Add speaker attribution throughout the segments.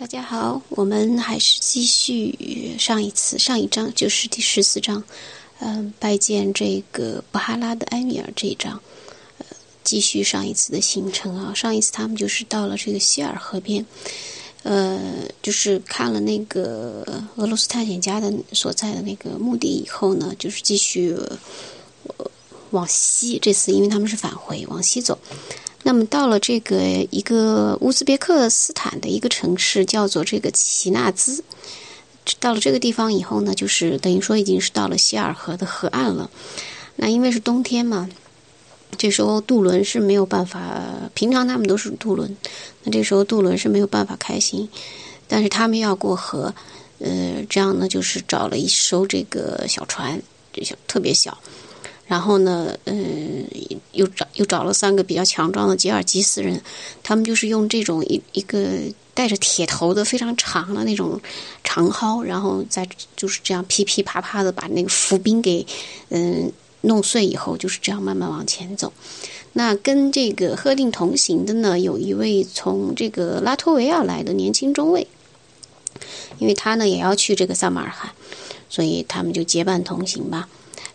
Speaker 1: 大家好，我们还是继续上一次上一章，就是第十四章，嗯，拜见这个布哈拉的埃米尔这一章，呃，继续上一次的行程啊。上一次他们就是到了这个希尔河边，呃，就是看了那个俄罗斯探险家的所在的那个墓地以后呢，就是继续往西。这次因为他们是返回，往西走。那么到了这个一个乌兹别克斯坦的一个城市，叫做这个齐纳兹。到了这个地方以后呢，就是等于说已经是到了希尔河的河岸了。那因为是冬天嘛，这时候渡轮是没有办法。平常他们都是渡轮，那这时候渡轮是没有办法开行。但是他们要过河，呃，这样呢就是找了一艘这个小船，这小特别小。然后呢，嗯，又找又找了三个比较强壮的吉尔吉斯人，他们就是用这种一一个带着铁头的非常长的那种长蒿，然后再就是这样噼噼啪啪的把那个浮冰给嗯弄碎以后，就是这样慢慢往前走。那跟这个赫定同行的呢，有一位从这个拉脱维亚来的年轻中尉，因为他呢也要去这个萨马尔罕，所以他们就结伴同行吧。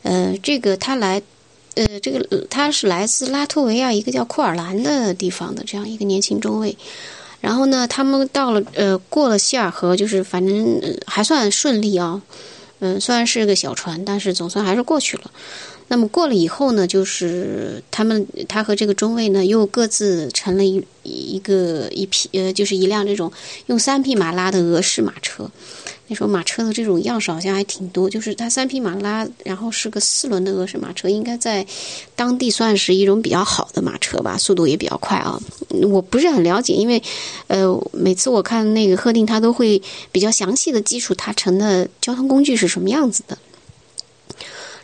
Speaker 1: 呃，这个他来，呃，这个他是来自拉脱维亚一个叫库尔兰的地方的这样一个年轻中尉，然后呢，他们到了，呃，过了希尔河，就是反正还算顺利啊，嗯，虽然是个小船，但是总算还是过去了。那么过了以后呢，就是他们他和这个中尉呢，又各自成了一一个一匹，呃，就是一辆这种用三匹马拉的俄式马车。那时候马车的这种样式好像还挺多，就是它三匹马拉，然后是个四轮的俄式马车，应该在当地算是一种比较好的马车吧，速度也比较快啊。我不是很了解，因为呃，每次我看那个贺定，他都会比较详细的基础他乘的交通工具是什么样子的。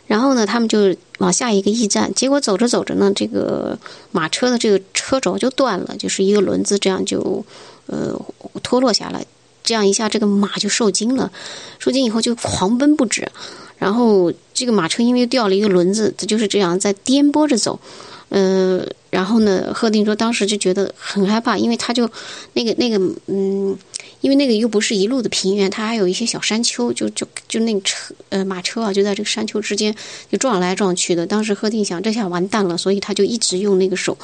Speaker 1: 然后呢，他们就往下一个驿站，结果走着走着呢，这个马车的这个车轴就断了，就是一个轮子这样就呃脱落下来。这样一下，这个马就受惊了，受惊以后就狂奔不止，然后这个马车因为掉了一个轮子，它就是这样在颠簸着走，嗯，然后呢，贺定说当时就觉得很害怕，因为他就那个那个嗯。因为那个又不是一路的平原，它还有一些小山丘，就就就那个车呃马车啊，就在这个山丘之间就撞来撞去的。当时贺定想这下完蛋了，所以他就一直用那个手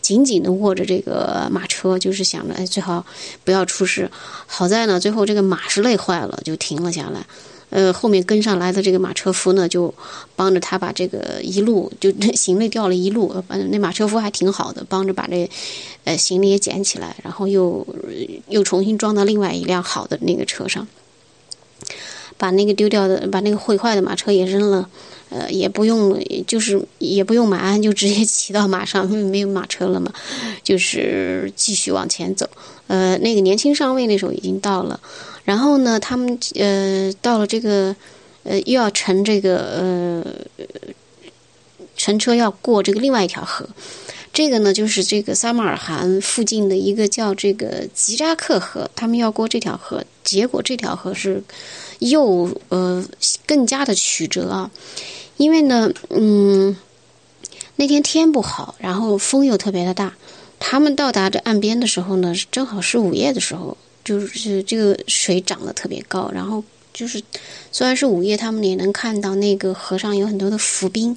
Speaker 1: 紧紧的握着这个马车，就是想着哎最好不要出事。好在呢，最后这个马是累坏了，就停了下来。呃，后面跟上来的这个马车夫呢，就帮着他把这个一路就 行李掉了一路，反正那马车夫还挺好的，帮着把这呃行李也捡起来，然后又又重新装到另外一辆好的那个车上，把那个丢掉的、把那个毁坏的马车也扔了，呃，也不用就是也不用马鞍，就直接 骑到马上，因为没有马车了嘛，就是继续往前走。呃，那个年轻上尉那时候已经到了。然后呢，他们呃到了这个呃又要乘这个呃乘车要过这个另外一条河，这个呢就是这个撒马尔罕附近的一个叫这个吉扎克河，他们要过这条河，结果这条河是又呃更加的曲折啊，因为呢嗯那天天不好，然后风又特别的大，他们到达这岸边的时候呢，正好是午夜的时候。就是这个水涨得特别高，然后就是虽然是午夜，他们也能看到那个河上有很多的浮冰，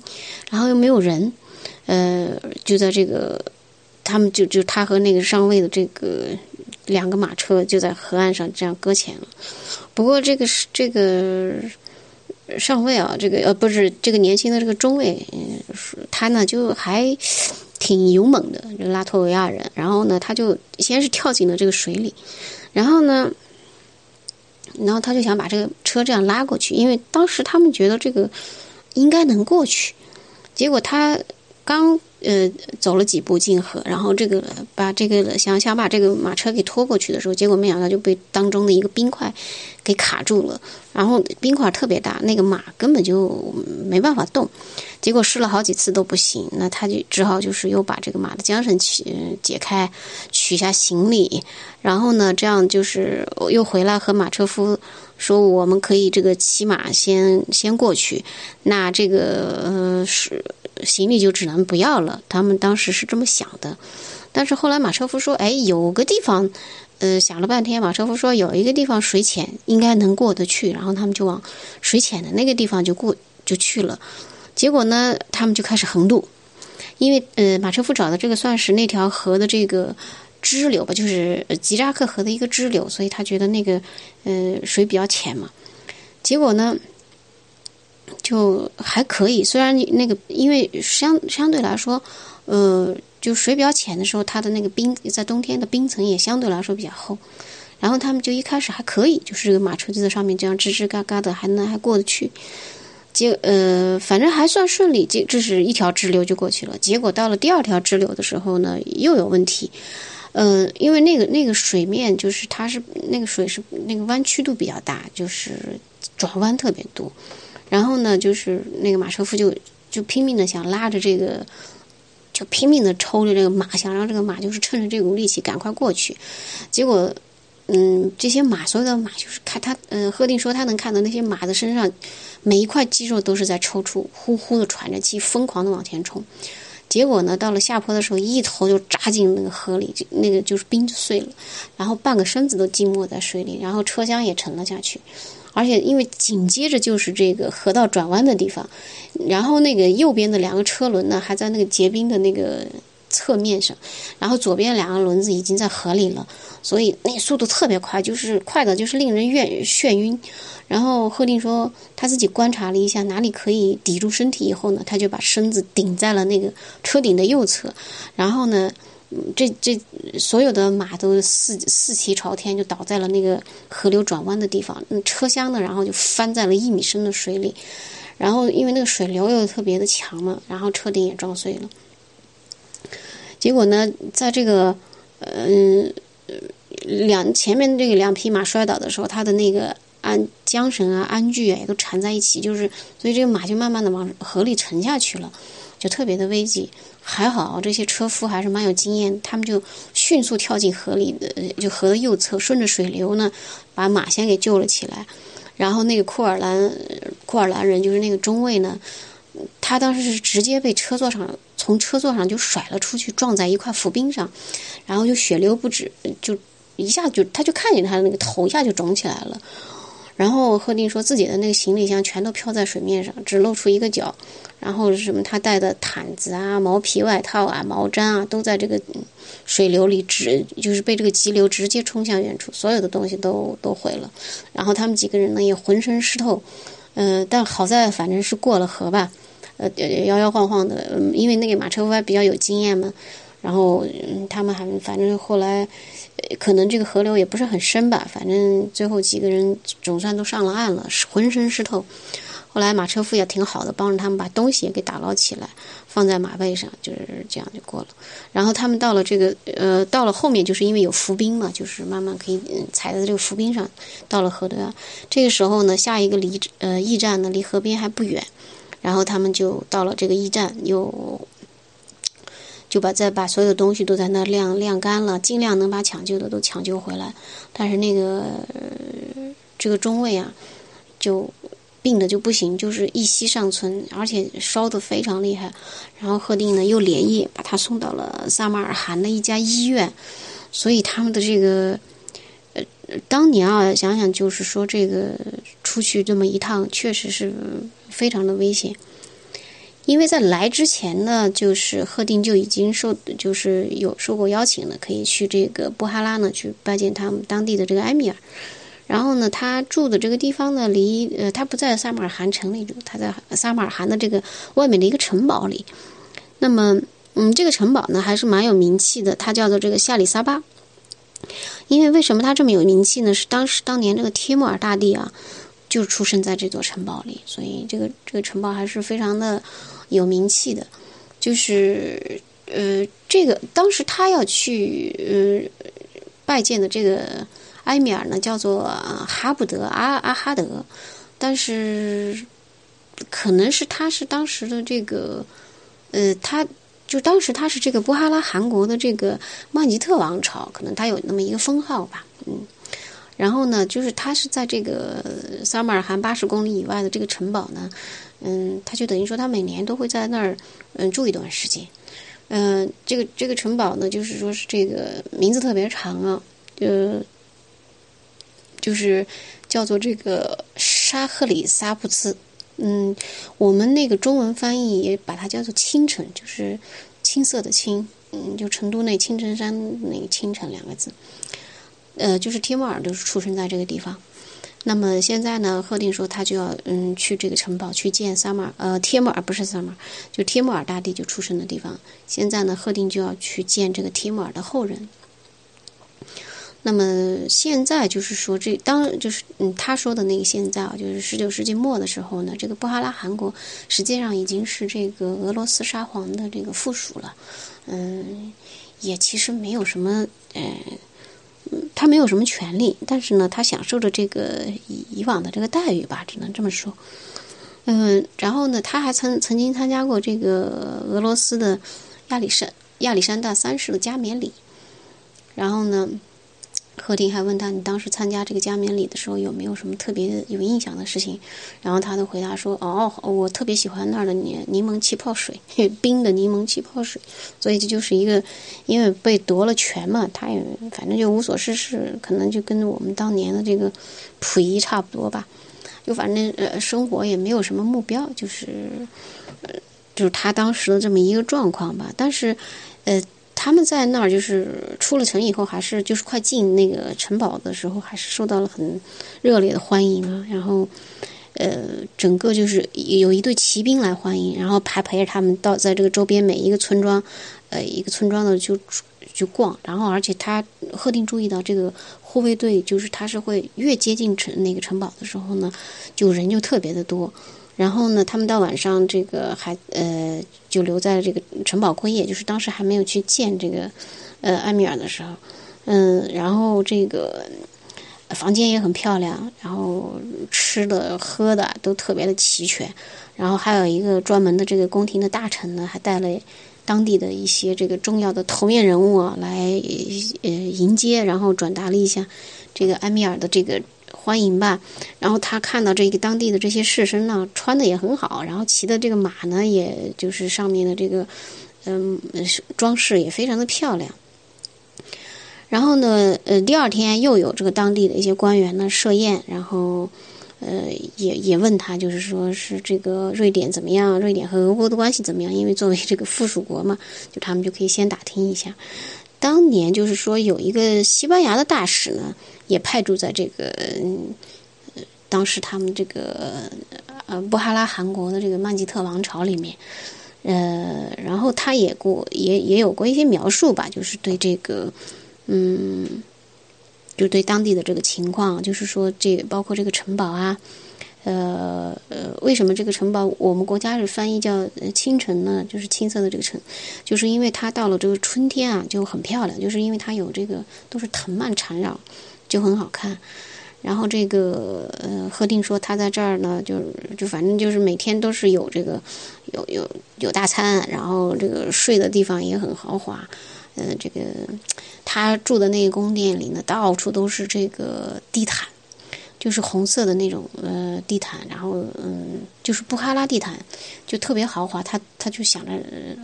Speaker 1: 然后又没有人，呃，就在这个他们就就他和那个上尉的这个两个马车就在河岸上这样搁浅了。不过这个是这个上尉啊，这个呃不是这个年轻的这个中尉，他呢就还挺勇猛的，就拉脱维亚人。然后呢，他就先是跳进了这个水里。然后呢，然后他就想把这个车这样拉过去，因为当时他们觉得这个应该能过去。结果他刚呃走了几步进河，然后这个把这个想想把这个马车给拖过去的时候，结果没想到就被当中的一个冰块给卡住了。然后冰块特别大，那个马根本就没办法动。结果试了好几次都不行，那他就只好就是又把这个马的缰绳取解开，取下行李，然后呢，这样就是又回来和马车夫说，我们可以这个骑马先先过去，那这个是行李就只能不要了。他们当时是这么想的，但是后来马车夫说，哎，有个地方呃，想了半天，马车夫说有一个地方水浅，应该能过得去。然后他们就往水浅的那个地方就过就去了。结果呢，他们就开始横渡，因为呃，马车夫找的这个算是那条河的这个支流吧，就是吉扎克河的一个支流，所以他觉得那个呃水比较浅嘛。结果呢，就还可以，虽然那个因为相相对来说，呃。就水比较浅的时候，它的那个冰在冬天的冰层也相对来说比较厚，然后他们就一开始还可以，就是这个马车就在上面这样吱吱嘎嘎的，还能还过得去。结呃，反正还算顺利，这这是一条支流就过去了。结果到了第二条支流的时候呢，又有问题。嗯，因为那个那个水面就是它是那个水是那个弯曲度比较大，就是转弯特别多。然后呢，就是那个马车夫就就拼命的想拉着这个。就拼命的抽着这个马，想让这个马就是趁着这股力气赶快过去。结果，嗯，这些马所有的马就是看他，嗯，赫定说他能看到那些马的身上每一块肌肉都是在抽搐，呼呼的喘着气，疯狂的往前冲。结果呢，到了下坡的时候，一头就扎进那个河里，就那个就是冰就碎了，然后半个身子都浸没在水里，然后车厢也沉了下去。而且因为紧接着就是这个河道转弯的地方，然后那个右边的两个车轮呢还在那个结冰的那个侧面上，然后左边两个轮子已经在河里了，所以那速度特别快，就是快的，就是令人眩眩晕。然后贺定说他自己观察了一下哪里可以抵住身体以后呢，他就把身子顶在了那个车顶的右侧，然后呢。这这所有的马都四四蹄朝天，就倒在了那个河流转弯的地方。嗯，车厢呢，然后就翻在了一米深的水里。然后因为那个水流又特别的强嘛，然后车顶也撞碎了。结果呢，在这个嗯两前面这个两匹马摔倒的时候，它的那个鞍缰绳啊、鞍具啊也都缠在一起，就是所以这个马就慢慢的往河里沉下去了，就特别的危急。还好，这些车夫还是蛮有经验，他们就迅速跳进河里的，就河的右侧，顺着水流呢，把马先给救了起来。然后那个库尔兰，库尔兰人就是那个中尉呢，他当时是直接被车座上从车座上就甩了出去，撞在一块浮冰上，然后就血流不止，就一下就他就看见他的那个头一下就肿起来了。然后贺定说自己的那个行李箱全都漂在水面上，只露出一个角。然后什么他带的毯子啊、毛皮外套啊、毛毡啊，都在这个水流里直，就是被这个急流直接冲向远处，所有的东西都都毁了。然后他们几个人呢也浑身湿透，嗯，但好在反正是过了河吧，呃，摇摇晃晃的，嗯因为那个马车夫还比较有经验嘛。然后他们还反正后来。可能这个河流也不是很深吧，反正最后几个人总算都上了岸了，浑身湿透。后来马车夫也挺好的，帮着他们把东西也给打捞起来，放在马背上，就是这样就过了。然后他们到了这个呃，到了后面就是因为有浮冰嘛，就是慢慢可以踩在这个浮冰上，到了河对岸。这个时候呢，下一个离呃驿站呢离河边还不远，然后他们就到了这个驿站又。就把再把所有东西都在那晾晾干了，尽量能把抢救的都抢救回来。但是那个这个中尉啊，就病的就不行，就是一息尚存，而且烧得非常厉害。然后贺定呢又连夜把他送到了萨马尔罕的一家医院。所以他们的这个，当年啊，想想就是说这个出去这么一趟，确实是非常的危险。因为在来之前呢，就是贺定就已经受，就是有受过邀请了，可以去这个布哈拉呢去拜见他们当地的这个埃米尔。然后呢，他住的这个地方呢，离呃，他不在萨马尔罕城里住，他在萨马尔罕的这个外面的一个城堡里。那么，嗯，这个城堡呢还是蛮有名气的，它叫做这个夏里萨巴。因为为什么它这么有名气呢？是当时当年这个帖木儿大帝啊，就出生在这座城堡里，所以这个这个城堡还是非常的。有名气的，就是呃，这个当时他要去呃拜见的这个埃米尔呢，叫做哈布德阿阿哈德，但是可能是他是当时的这个呃，他就当时他是这个布哈拉汗国的这个曼吉特王朝，可能他有那么一个封号吧，嗯，然后呢，就是他是在这个萨马尔罕八十公里以外的这个城堡呢。嗯，他就等于说，他每年都会在那儿嗯住一段时间。嗯，这个这个城堡呢，就是说是这个名字特别长啊，呃，就是叫做这个沙赫里萨布兹。嗯，我们那个中文翻译也把它叫做青城，就是青色的青。嗯，就成都那青城山那个青城两个字。呃，就是帖木儿都是出生在这个地方。那么现在呢，赫定说他就要嗯去这个城堡去见萨马尔，呃，帖木儿不是萨马尔，就帖木儿大帝就出生的地方。现在呢，赫定就要去见这个帖木儿的后人。那么现在就是说，这当就是嗯他说的那个现在啊，就是十九世纪末的时候呢，这个布哈拉汗国实际上已经是这个俄罗斯沙皇的这个附属了。嗯，也其实没有什么呃。他没有什么权利，但是呢，他享受着这个以以往的这个待遇吧，只能这么说。嗯，然后呢，他还曾曾经参加过这个俄罗斯的亚历山亚历山大三世的加冕礼，然后呢。贺廷还问他：“你当时参加这个加冕礼的时候，有没有什么特别有印象的事情？”然后他的回答说：“哦，我特别喜欢那儿的柠柠檬气泡水，冰的柠檬气泡水。所以这就是一个，因为被夺了权嘛，他也反正就无所事事，可能就跟我们当年的这个溥仪差不多吧。就反正呃，生活也没有什么目标，就是呃，就是他当时的这么一个状况吧。但是，呃。”他们在那儿就是出了城以后，还是就是快进那个城堡的时候，还是受到了很热烈的欢迎啊。然后，呃，整个就是有一队骑兵来欢迎，然后还陪着他们到在这个周边每一个村庄，呃，一个村庄的就就逛。然后，而且他贺定注意到这个护卫队，就是他是会越接近城那个城堡的时候呢，就人就特别的多。然后呢，他们到晚上这个还呃就留在了这个城堡过夜，就是当时还没有去见这个呃埃米尔的时候，嗯，然后这个房间也很漂亮，然后吃的喝的都特别的齐全，然后还有一个专门的这个宫廷的大臣呢，还带了当地的一些这个重要的头面人物啊来呃迎接，然后转达了一下这个埃米尔的这个。欢迎吧，然后他看到这个当地的这些士绅呢，穿的也很好，然后骑的这个马呢，也就是上面的这个，嗯，装饰也非常的漂亮。然后呢，呃，第二天又有这个当地的一些官员呢设宴，然后，呃，也也问他，就是说是这个瑞典怎么样？瑞典和俄国的关系怎么样？因为作为这个附属国嘛，就他们就可以先打听一下。当年就是说有一个西班牙的大使呢。也派驻在这个，当时他们这个呃布哈拉汗国的这个曼吉特王朝里面，呃，然后他也过也也有过一些描述吧，就是对这个，嗯，就对当地的这个情况，就是说这包括这个城堡啊，呃呃，为什么这个城堡我们国家是翻译叫青城呢？就是青色的这个城，就是因为它到了这个春天啊就很漂亮，就是因为它有这个都是藤蔓缠绕。就很好看，然后这个呃，贺定说他在这儿呢，就就反正就是每天都是有这个有有有大餐，然后这个睡的地方也很豪华，呃，这个他住的那个宫殿里呢，到处都是这个地毯。就是红色的那种呃地毯，然后嗯，就是布哈拉地毯，就特别豪华。他他就想着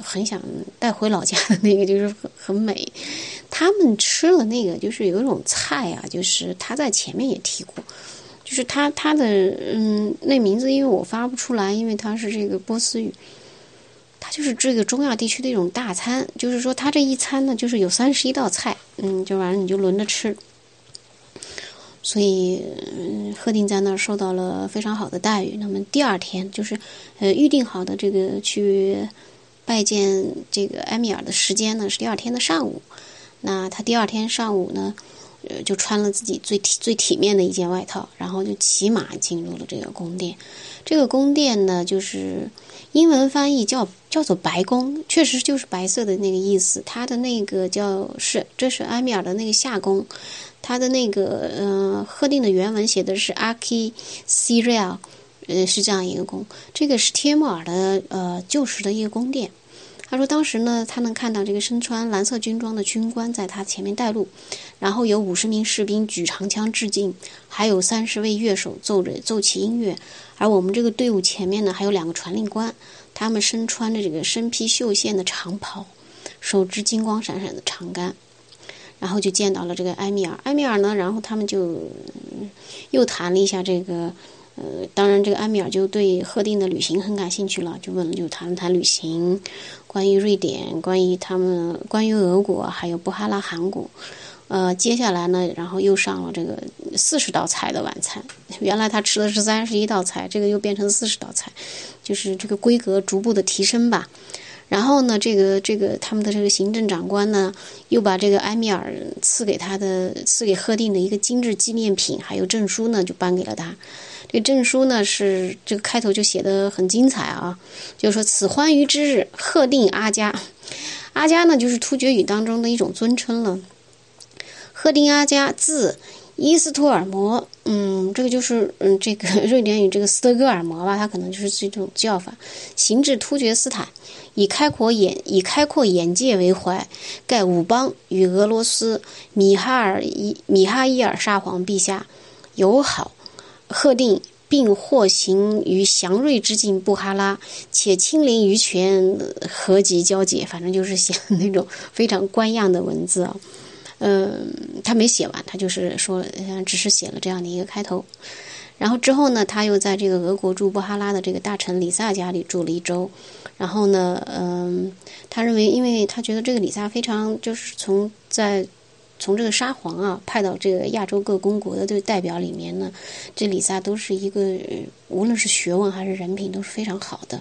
Speaker 1: 很想带回老家的那个，就是很很美。他们吃了那个，就是有一种菜啊，就是他在前面也提过，就是他他的嗯那名字，因为我发不出来，因为他是这个波斯语。他就是这个中亚地区的一种大餐，就是说他这一餐呢，就是有三十一道菜，嗯，就完了你就轮着吃。所以，嗯贺定在那儿受到了非常好的待遇。那么第二天，就是呃预定好的这个去拜见这个埃米尔的时间呢，是第二天的上午。那他第二天上午呢，呃就穿了自己最体最体面的一件外套，然后就骑马进入了这个宫殿。这个宫殿呢，就是英文翻译叫叫做白宫，确实就是白色的那个意思。它的那个叫是这是埃米尔的那个夏宫。他的那个呃，贺定的原文写的是阿基西瑞尔，呃，是这样一个宫。这个是帖木儿的呃旧时的一个宫殿。他说当时呢，他能看到这个身穿蓝色军装的军官在他前面带路，然后有五十名士兵举长枪致敬，还有三十位乐手奏着奏起音乐。而我们这个队伍前面呢，还有两个传令官，他们身穿着这个身披绣线的长袍，手执金光闪闪的长杆。然后就见到了这个埃米尔。埃米尔呢，然后他们就又谈了一下这个，呃，当然这个埃米尔就对贺定的旅行很感兴趣了，就问了，就谈了谈旅行，关于瑞典，关于他们，关于俄国，还有布哈拉汗国。呃，接下来呢，然后又上了这个四十道菜的晚餐。原来他吃的是三十一道菜，这个又变成四十道菜，就是这个规格逐步的提升吧。然后呢，这个这个他们的这个行政长官呢，又把这个埃米尔赐给他的赐给赫定的一个精致纪念品，还有证书呢，就颁给了他。这个证书呢，是这个开头就写的很精彩啊，就是说此欢愉之日，赫定阿加。阿加呢，就是突厥语当中的一种尊称了。赫定阿加，字伊斯托尔摩，嗯，这个就是嗯，这个 瑞典语这个斯德哥尔摩吧，它可能就是这种叫法。行至突厥斯坦，以开阔眼以开阔眼界为怀，盖武邦与俄罗斯米哈尔伊米哈伊尔沙皇陛下友好，贺定并获行于祥瑞之境布哈拉，且亲临于权，合集交界，反正就是写那种非常官样的文字啊。嗯，他没写完，他就是说，只是写了这样的一个开头。然后之后呢，他又在这个俄国驻布哈拉的这个大臣李萨家里住了一周。然后呢，嗯，他认为，因为他觉得这个李萨非常就是从在从这个沙皇啊派到这个亚洲各公国的这个代表里面呢，这李萨都是一个无论是学问还是人品都是非常好的。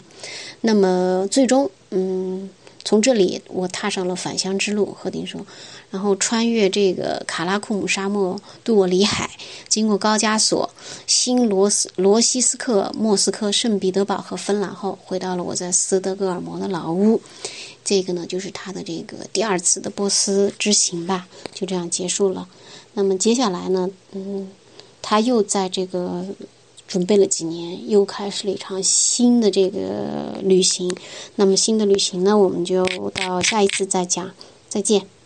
Speaker 1: 那么最终，嗯。从这里，我踏上了返乡之路。贺定说，然后穿越这个卡拉库姆沙漠，渡过里海，经过高加索、新罗斯罗西斯克、莫斯科、圣彼得堡和芬兰后，回到了我在斯德哥尔摩的老屋。这个呢，就是他的这个第二次的波斯之行吧，就这样结束了。那么接下来呢，嗯，他又在这个。准备了几年，又开始了一场新的这个旅行。那么新的旅行呢，我们就到下一次再讲。再见。